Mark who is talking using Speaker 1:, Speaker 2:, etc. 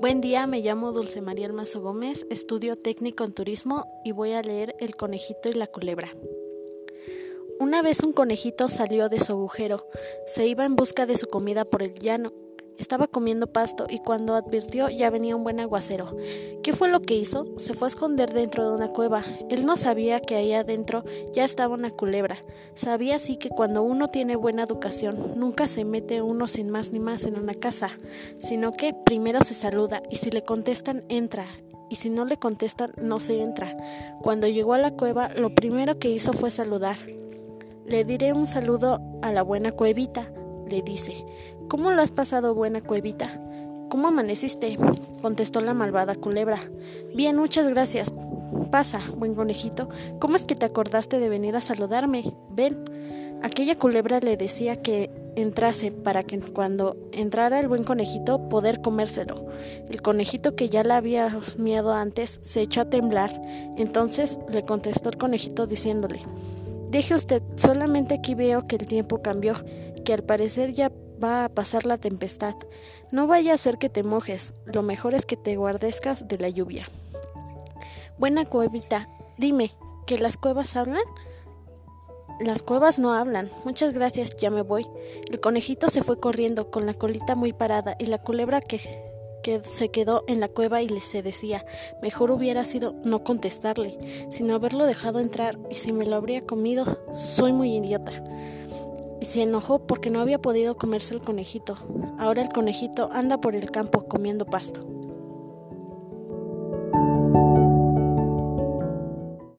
Speaker 1: Buen día, me llamo Dulce María Almazo Gómez, estudio técnico en turismo y voy a leer El conejito y la culebra. Una vez un conejito salió de su agujero, se iba en busca de su comida por el llano estaba comiendo pasto y cuando advirtió ya venía un buen aguacero. ¿Qué fue lo que hizo? Se fue a esconder dentro de una cueva. Él no sabía que ahí adentro ya estaba una culebra. Sabía sí que cuando uno tiene buena educación, nunca se mete uno sin más ni más en una casa, sino que primero se saluda y si le contestan entra y si no le contestan no se entra. Cuando llegó a la cueva, lo primero que hizo fue saludar. Le diré un saludo a la buena cuevita le dice. ¿Cómo lo has pasado, buena cuevita? ¿Cómo amaneciste? contestó la malvada culebra. Bien, muchas gracias. Pasa, buen conejito. ¿Cómo es que te acordaste de venir a saludarme? Ven. Aquella culebra le decía que entrase para que cuando entrara el buen conejito poder comérselo. El conejito que ya la había miedo antes se echó a temblar. Entonces le contestó el conejito diciéndole Deje usted, solamente aquí veo que el tiempo cambió, que al parecer ya va a pasar la tempestad. No vaya a ser que te mojes, lo mejor es que te guardezcas de la lluvia. Buena cuevita, dime, ¿que las cuevas hablan? Las cuevas no hablan. Muchas gracias, ya me voy. El conejito se fue corriendo con la colita muy parada y la culebra que que se quedó en la cueva y le se decía, mejor hubiera sido no contestarle, sino haberlo dejado entrar y si me lo habría comido, soy muy idiota. Y se enojó porque no había podido comerse el conejito. Ahora el conejito anda por el campo comiendo pasto.